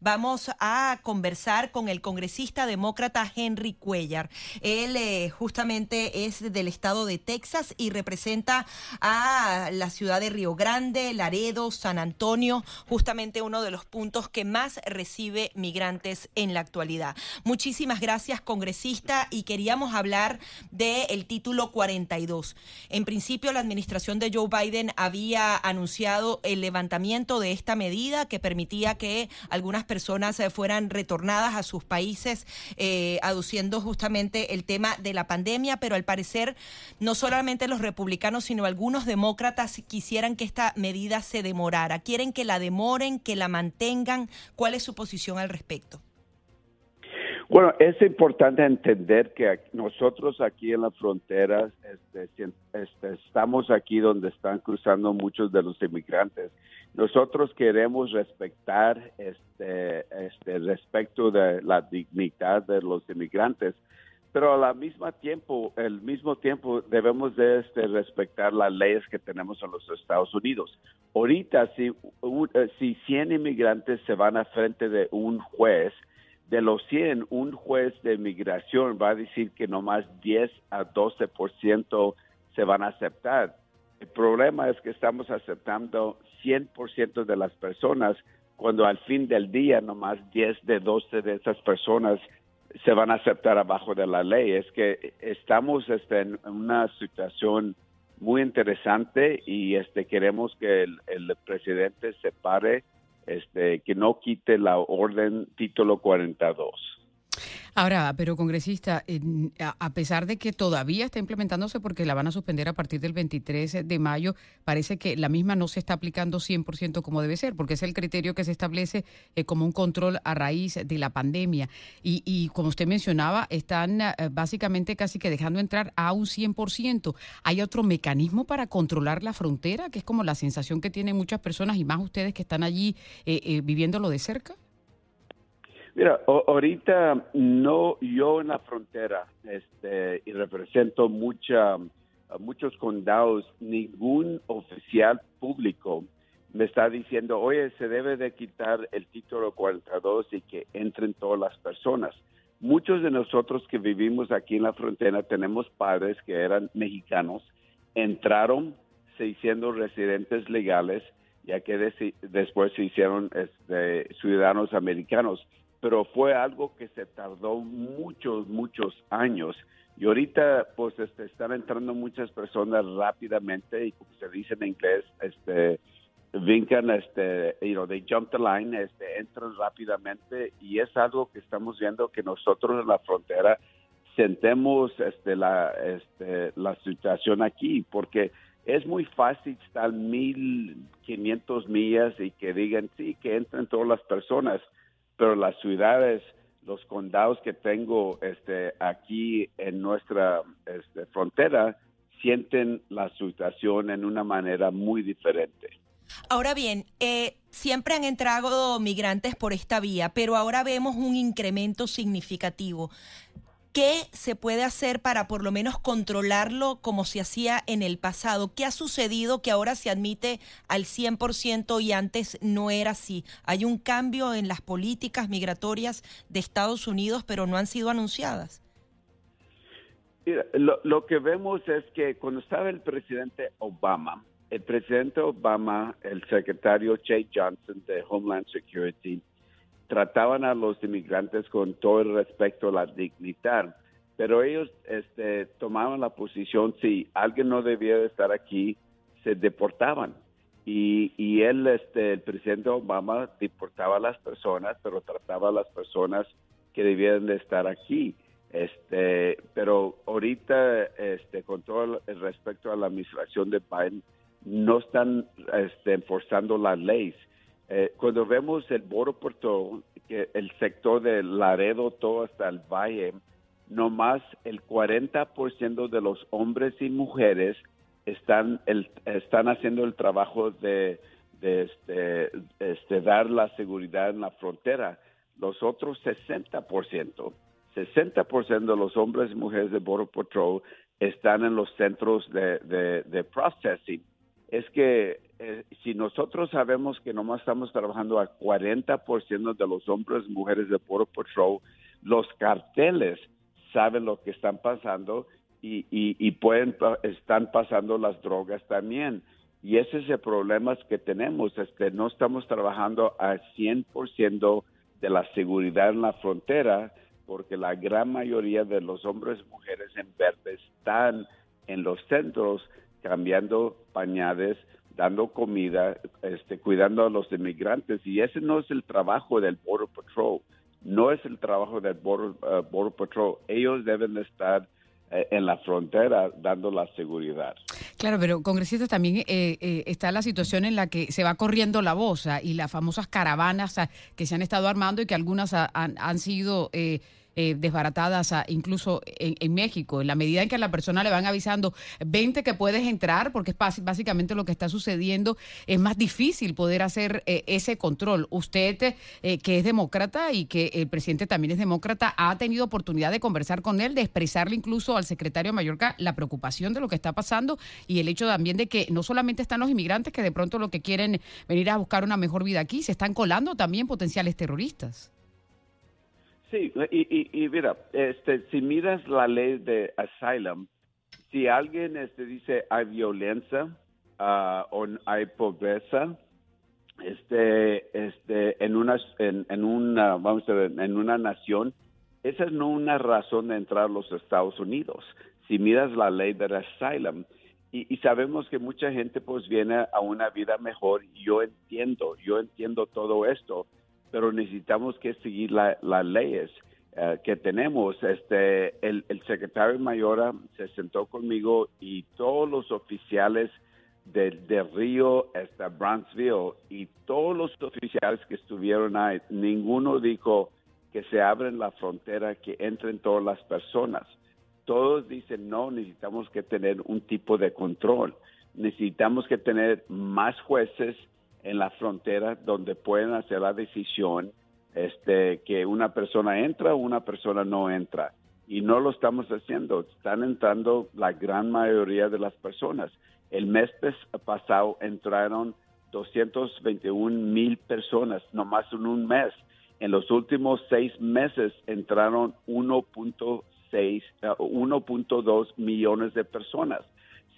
vamos a conversar con el congresista demócrata Henry Cuellar. Él eh, justamente es del estado de Texas y representa a la ciudad de Río Grande, Laredo, San Antonio, justamente uno de los puntos que más recibe migrantes en la actualidad. Muchísimas gracias, congresista, y queríamos hablar del título 42. En principio, la administración de Joe Biden había anunciado el levantamiento de esta medida que permitía que algunas personas eh, fueran retornadas a sus países, eh, aduciendo justamente el tema de la pandemia, pero al parecer no solamente los republicanos, sino algunos demócratas quisieran que esta medida se demorara. Quieren que la demoren, que la mantengan. ¿Cuál es su posición al respecto? Bueno, es importante entender que nosotros aquí en la frontera este, este, estamos aquí donde están cruzando muchos de los inmigrantes. Nosotros queremos respetar este, este respecto de la dignidad de los inmigrantes, pero al mismo tiempo, al mismo tiempo debemos de este, respetar las leyes que tenemos en los Estados Unidos. Ahorita, si, si 100 inmigrantes se van a frente de un juez, de los 100, un juez de migración va a decir que nomás 10 a 12% se van a aceptar. El problema es que estamos aceptando 100% de las personas cuando al fin del día nomás 10 de 12 de esas personas se van a aceptar abajo de la ley. Es que estamos este, en una situación muy interesante y este queremos que el, el presidente se pare este, que no quite la orden título 42. Ahora, pero congresista, a pesar de que todavía está implementándose porque la van a suspender a partir del 23 de mayo, parece que la misma no se está aplicando 100% como debe ser, porque es el criterio que se establece eh, como un control a raíz de la pandemia. Y, como usted mencionaba, están eh, básicamente casi que dejando entrar a un 100%. ¿Hay otro mecanismo para controlar la frontera, que es como la sensación que tienen muchas personas y más ustedes que están allí eh, viviéndolo de cerca? Mira, ahorita no, yo en la frontera, este, y represento mucha, muchos condados, ningún oficial público me está diciendo, oye, se debe de quitar el título 42 y que entren todas las personas. Muchos de nosotros que vivimos aquí en la frontera tenemos padres que eran mexicanos, entraron se hicieron residentes legales, ya que después se hicieron este, ciudadanos americanos pero fue algo que se tardó muchos, muchos años. Y ahorita, pues, este, están entrando muchas personas rápidamente y como se dice en inglés, este, vincan, este, you know, they jump the line, este, entran rápidamente y es algo que estamos viendo que nosotros en la frontera sentemos, este, la, este, la situación aquí, porque es muy fácil estar mil quinientos millas y que digan sí, que entren todas las personas pero las ciudades, los condados que tengo este, aquí en nuestra este, frontera sienten la situación en una manera muy diferente. Ahora bien, eh, siempre han entrado migrantes por esta vía, pero ahora vemos un incremento significativo. ¿Qué se puede hacer para por lo menos controlarlo como se hacía en el pasado? ¿Qué ha sucedido que ahora se admite al 100% y antes no era así? Hay un cambio en las políticas migratorias de Estados Unidos, pero no han sido anunciadas. lo, lo que vemos es que cuando estaba el presidente Obama, el presidente Obama, el secretario Jay Johnson de Homeland Security, trataban a los inmigrantes con todo el respeto la dignidad, pero ellos este, tomaban la posición, si alguien no debía estar aquí, se deportaban. Y, y él, este, el presidente Obama, deportaba a las personas, pero trataba a las personas que debían de estar aquí. Este, pero ahorita, este, con todo el respeto a la administración de Biden, no están este, enforzando las leyes. Eh, cuando vemos el Border Patrol, que el sector de Laredo, todo hasta el valle, nomás el 40% de los hombres y mujeres están, están haciendo el trabajo de, este, este, dar la seguridad en la frontera. Los otros 60%, 60% de los hombres y mujeres de Border Patrol están en los centros de processing. Es que eh, si nosotros sabemos que nomás estamos trabajando a 40% de los hombres y mujeres de Border Patrol, los carteles saben lo que están pasando y, y, pueden están pasando las drogas también. Y ese es el problema que tenemos, es que no estamos trabajando al 100% de la seguridad en la frontera, porque la gran mayoría de los hombres y mujeres en verde están en los centros cambiando pañales, dando comida, este, cuidando a los inmigrantes. Y ese no es el trabajo del Border Patrol. No es el trabajo del Border, uh, Patrol. Ellos deben estar eh, en la frontera dando la seguridad. Claro, pero congresistas también eh, eh, está la situación en la que se va corriendo la voz ah, y las famosas caravanas ah, que se han estado armando y que algunas han, han sido eh, desbaratadas incluso en, México. En la medida en que a la persona le van avisando, vente que puedes entrar, porque es básicamente lo que está sucediendo, es más difícil poder hacer eh, ese control. Usted, eh, que es demócrata y que el presidente también es demócrata, ha tenido oportunidad de conversar con él, de expresarle incluso al secretario Mallorca la preocupación de lo que está pasando y el hecho también de que no solamente están los inmigrantes que de pronto lo que quieren venir a buscar una mejor vida aquí, se están colando también potenciales terroristas. Sí, y, mira, este, si miras la ley de asylum, si alguien este, dice hay violencia ah, o hay pobreza, este, este, en una, en, una, vamos a ver, en una nación, esa es no una razón de entrar a los Estados Unidos. Si miras la ley de asylum, y, y, sabemos que mucha gente pues viene a una vida mejor, yo entiendo, yo entiendo todo esto, pero necesitamos que seguir las leyes eh, que tenemos. Este, el, secretario Mayora se sentó conmigo y todos los oficiales de, de Río hasta Brownsville y todos los oficiales que estuvieron ahí, ninguno dijo que se abren la frontera, que entren todas las personas. Todos dicen, no, necesitamos que tener un tipo de control. Necesitamos que tener más jueces, en la frontera donde pueden hacer la decisión este, que una persona entra o una persona no entra. Y no lo estamos haciendo. Están entrando la gran mayoría de las personas. El mes pasado entraron 221 mil personas, nomás en un mes. En los últimos seis meses entraron 1.6, 1.2 millones de personas.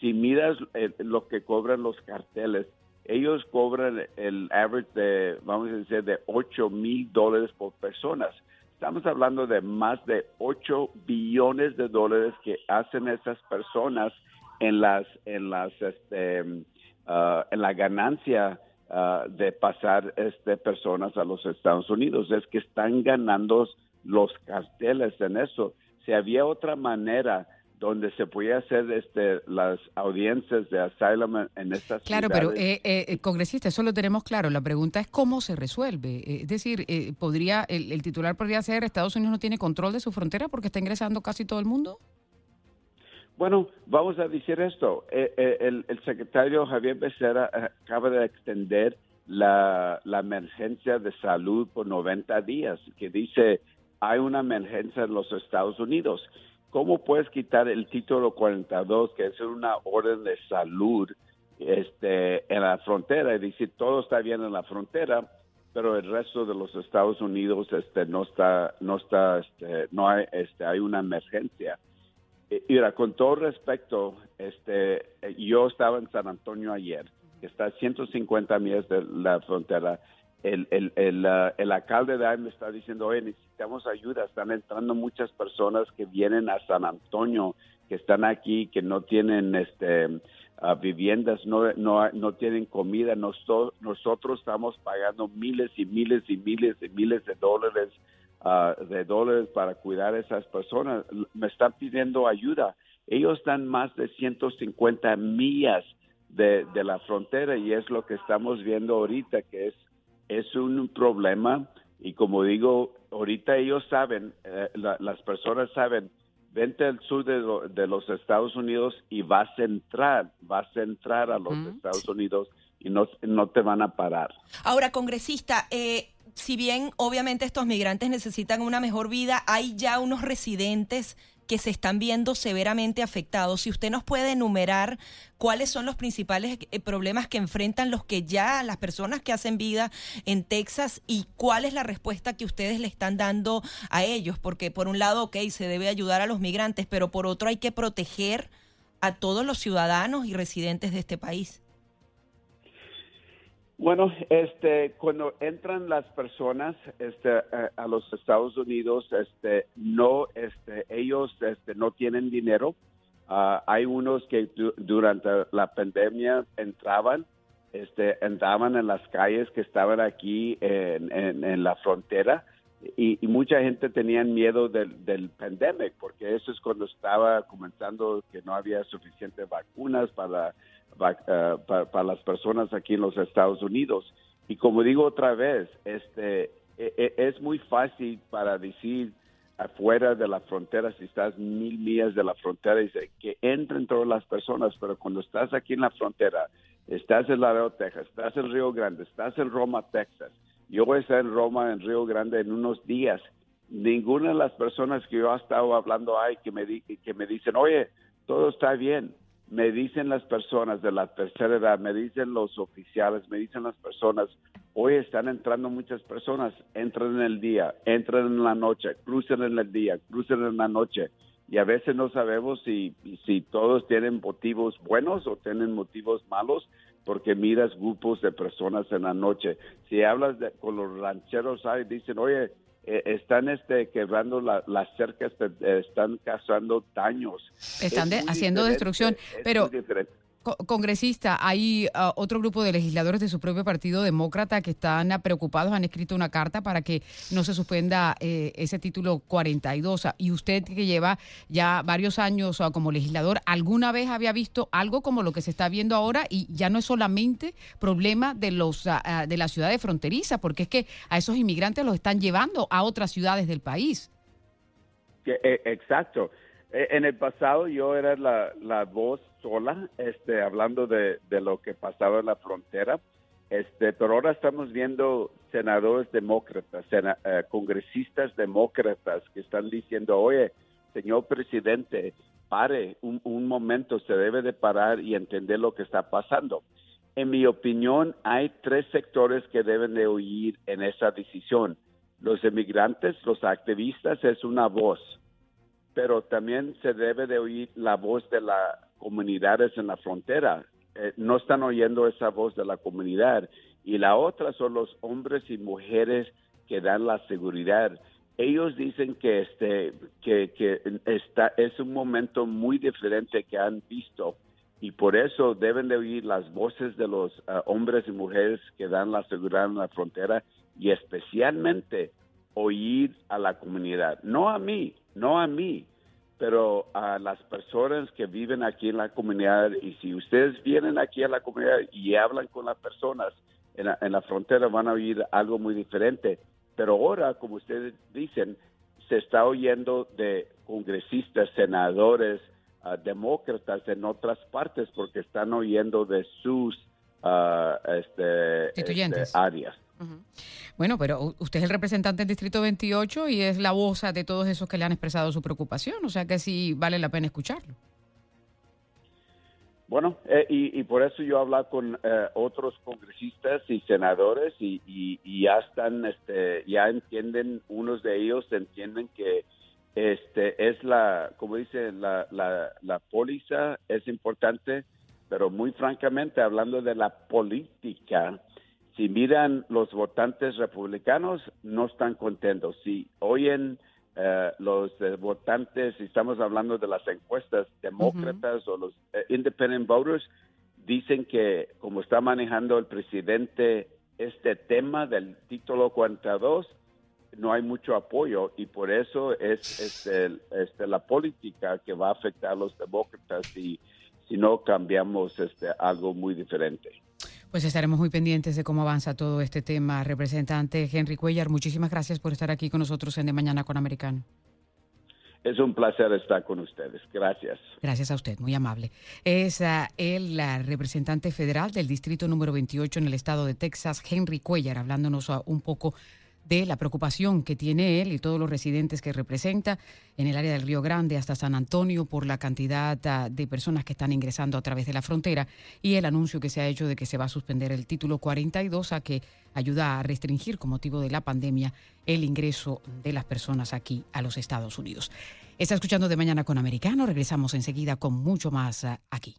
Si miras eh, lo que cobran los carteles, ellos cobran el average de, vamos a decir, de 8 mil dólares por personas. Estamos hablando de más de 8 billones de dólares que hacen esas personas en las, en las, este, uh, en la ganancia uh, de pasar este, personas a los Estados Unidos. Es que están ganando los carteles en eso. Si había otra manera donde se puede hacer este, las audiencias de asylum en estas Claro, pero eh, eh, congresista, eso lo tenemos claro. La pregunta es cómo se resuelve. Eh, es decir, eh, podría el, titular podría ser Estados Unidos no tiene control de su frontera porque está ingresando casi todo el mundo. Bueno, vamos a decir esto. el, secretario Javier Becerra acaba de extender la, la emergencia de salud por 90 días, que dice hay una emergencia en los Estados Unidos ¿Cómo puedes quitar el título 42, que es una orden de salud este, en la frontera y decir todo está bien en la frontera, pero el resto de los Estados Unidos este, no está, no está, este, no hay, este, hay una emergencia. Mira, con todo respeto, este, yo estaba en San Antonio ayer, que está a 150 millas de la frontera, el, el, el, uh, el, alcalde de está diciendo, oye, necesitamos ayuda, están entrando muchas personas que vienen a San Antonio, que están aquí, que no tienen este uh, viviendas, no, no, no tienen comida, nosotros, nosotros estamos pagando miles y miles y miles y miles de dólares uh, de dólares para cuidar a esas personas, me están pidiendo ayuda. Ellos están más de 150 millas de, de la frontera y es lo que estamos viendo ahorita, que es es un problema y como digo, ahorita ellos saben, eh, las personas saben, vente al sur de, los Estados Unidos y vas a entrar, vas a entrar a los Estados Unidos y no, no te van a parar. Ahora, congresista, eh, si bien obviamente estos migrantes necesitan una mejor vida, hay ya unos residentes que se están viendo severamente afectados. Si usted nos puede enumerar cuáles son los principales eh, problemas que enfrentan los que ya, las personas que hacen vida en Texas y cuál es la respuesta que ustedes le están dando a ellos, porque por un lado, ok, se debe ayudar a los migrantes, pero por otro hay que proteger a todos los ciudadanos y residentes de este país. Bueno, este, cuando entran las personas este, a, los Estados Unidos, este, no, este, ellos este, no tienen dinero. Ah, hay unos que durante la pandemia entraban, este, entraban en las calles que estaban aquí en, la frontera y, mucha gente tenía miedo del, del pandemic porque eso es cuando estaba comenzando que no había suficientes vacunas para eh, para, las personas aquí en los Estados Unidos. Y como digo otra vez, este, e, e, es muy fácil para decir afuera de la frontera, si estás mil millas de la frontera, dice que entren todas las personas, pero cuando estás aquí en la frontera, estás en Laredo, Texas, estás en Río Grande, estás en Roma, Texas, yo voy a estar en Roma, en Río Grande en unos días. Ninguna de las personas que yo he estado hablando hay que me, dicen, oye, todo está bien me dicen las personas de la tercera edad, me dicen los oficiales, me dicen las personas, hoy están entrando muchas personas, entran en el día, entran en la noche, cruzan en el día, cruzan en la noche. Y a veces no sabemos si, si todos tienen motivos buenos o tienen motivos malos, porque miras grupos de personas en la noche. Si hablas con los rancheros, ahí dicen, oye, eh, están este, quebrando las cercas, están causando daños. Están haciendo destrucción, pero congresista, hay ah, otro grupo de legisladores de su propio partido demócrata que están ah, preocupados, han escrito una carta para que no se suspenda eh, ese título 42. Ah, y usted que lleva ya varios años como legislador, ¿alguna vez había visto algo como lo que se está viendo ahora? Y ya no es solamente problema de, los, de las ciudades fronterizas, porque es que a esos inmigrantes los están llevando a otras ciudades del país. Eh, exacto. Eh, en el pasado yo era la voz sola, este, hablando de, de, lo que pasaba en la frontera, este, pero ahora estamos viendo senadores demócratas, eh, congresistas demócratas que están diciendo, oye, señor presidente, pare un, un momento, se debe de parar y entender lo que está pasando. En mi opinión, hay tres sectores que deben de oír en esa decisión. Los inmigrantes, los activistas es una voz pero también se debe de oír la voz de las comunidades en la frontera. Eh, no están oyendo esa voz de la comunidad. Y la otra son los hombres y mujeres que dan la seguridad. Ellos dicen que este que, que está es un momento muy diferente que han visto y por eso deben de oír las voces de los ah, hombres y mujeres que dan la seguridad en la frontera y especialmente oír a la comunidad, no a mí, no a mí, pero a las personas que viven aquí en la comunidad y si ustedes vienen aquí a la comunidad y hablan con las personas en la, frontera van a oír algo muy diferente. Pero ahora, como ustedes dicen, se está oyendo de congresistas, senadores, ah, demócratas en otras partes porque están oyendo de sus uh, este, áreas. Bueno, pero usted es el representante del Distrito 28 y es la voz de todos esos que le han expresado su preocupación, o sea que sí vale la pena escucharlo. Bueno, eh, y, por eso yo hablo con eh, otros congresistas y senadores y, ya están, este, ya entienden, unos de ellos entienden que este es la, como dice, la, la, la póliza es importante, pero muy francamente, hablando de la política, si miran los votantes republicanos, no están contentos. Si oyen eh, los eh, votantes, si estamos hablando de las encuestas demócratas o los eh, independent voters, dicen que como está manejando el presidente este tema del título 42, no hay mucho apoyo y por eso es, este, la política que va a afectar a los demócratas si, si no cambiamos este, algo muy diferente. Pues estaremos muy pendientes de cómo avanza todo este tema. Representante Henry Cuellar, muchísimas gracias por estar aquí con nosotros en De Mañana con Americano. Es un placer estar con ustedes. Gracias. Gracias a usted, muy amable. Es ah, el representante federal del distrito número 28 en el estado de Texas, Henry Cuellar, hablándonos ah, un poco de la preocupación que tiene él y todos los residentes que representa en el área del Río Grande hasta San Antonio por la cantidad ah, de personas que están ingresando a través de la frontera y el anuncio que se ha hecho de que se va a suspender el título 42 a que ayuda a restringir con motivo de la pandemia el ingreso de las personas aquí a los Estados Unidos. Está escuchando de mañana con Americano. Regresamos enseguida con mucho más ah, aquí.